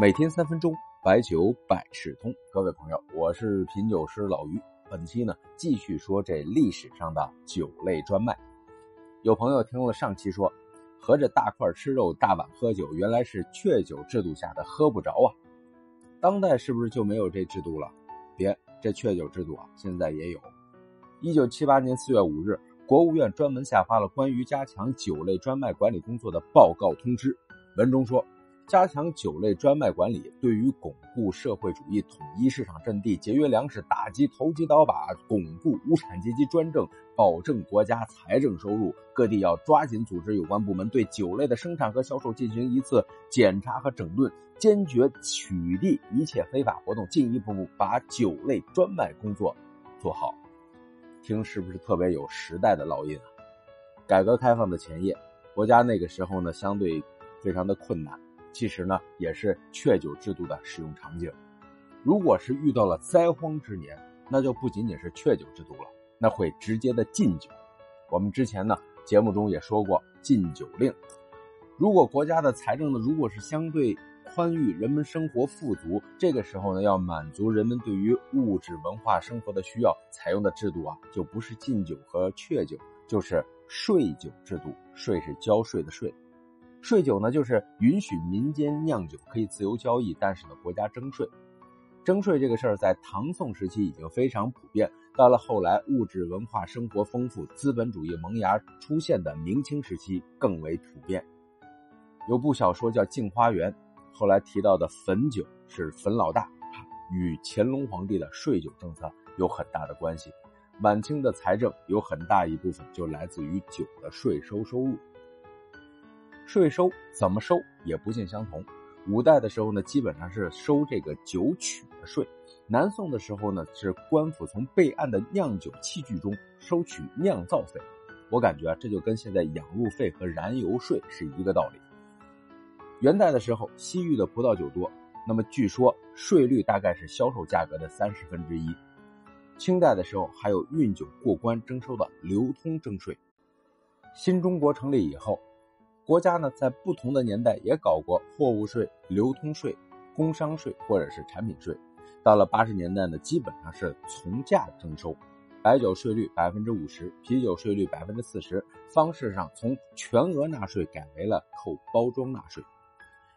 每天三分钟，白酒百事通。各位朋友，我是品酒师老于。本期呢，继续说这历史上的酒类专卖。有朋友听了上期说，合着大块吃肉，大碗喝酒，原来是确酒制度下的喝不着啊。当代是不是就没有这制度了？别，这确酒制度啊，现在也有。一九七八年四月五日，国务院专门下发了关于加强酒类专卖管理工作的报告通知，文中说。加强酒类专卖管理，对于巩固社会主义统一市场阵地、节约粮食、打击投机倒把、巩固无产阶级专政、保证国家财政收入，各地要抓紧组织有关部门对酒类的生产和销售进行一次检查和整顿，坚决取缔一切非法活动，进一步把酒类专卖工作做好。听是不是特别有时代的烙印啊？改革开放的前夜，国家那个时候呢，相对非常的困难。其实呢，也是劝酒制度的使用场景。如果是遇到了灾荒之年，那就不仅仅是劝酒制度了，那会直接的禁酒。我们之前呢节目中也说过禁酒令。如果国家的财政呢如果是相对宽裕，人们生活富足，这个时候呢要满足人们对于物质文化生活的需要，采用的制度啊就不是禁酒和劝酒，就是税酒制度。税是交税的税。税酒呢，就是允许民间酿酒可以自由交易，但是呢，国家征税。征税这个事儿在唐宋时期已经非常普遍，到了后来物质文化生活丰富、资本主义萌芽出现的明清时期更为普遍。有部小说叫《镜花缘》，后来提到的汾酒是汾老大，与乾隆皇帝的税酒政策有很大的关系。晚清的财政有很大一部分就来自于酒的税收收入。税收怎么收也不尽相同。五代的时候呢，基本上是收这个酒曲的税；南宋的时候呢，是官府从备案的酿酒器具中收取酿造费。我感觉啊，这就跟现在养路费和燃油税是一个道理。元代的时候，西域的葡萄酒多，那么据说税率大概是销售价格的三十分之一。清代的时候，还有运酒过关征收的流通征税。新中国成立以后。国家呢，在不同的年代也搞过货物税、流通税、工商税或者是产品税。到了八十年代呢，基本上是从价征收，白酒税率百分之五十，啤酒税率百分之四十。方式上从全额纳税改为了扣包装纳税。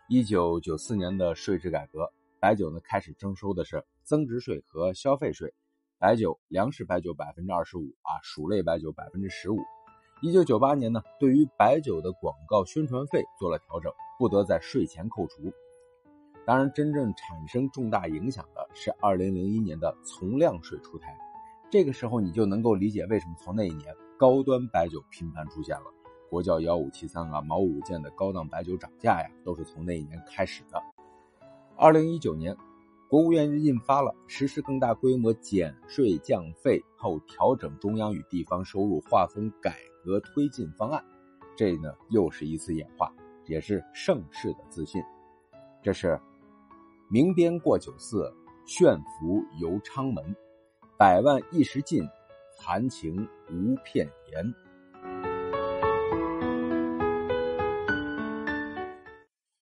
一九九四年的税制改革，白酒呢开始征收的是增值税和消费税。白酒，粮食白酒百分之二十五啊，薯类白酒百分之十五。一九九八年呢，对于白酒的广告宣传费做了调整，不得在税前扣除。当然，真正产生重大影响的是二零零一年的从量税出台。这个时候，你就能够理解为什么从那一年高端白酒频繁出现了。国窖幺五七三啊、毛五件的高档白酒涨价呀，都是从那一年开始的。二零一九年，国务院印发了实施更大规模减税降费后调整中央与地方收入划分改。和推进方案，这呢又是一次演化，也是盛世的自信。这是明鞭过九寺，炫浮游昌门，百万一时尽，含情无片言。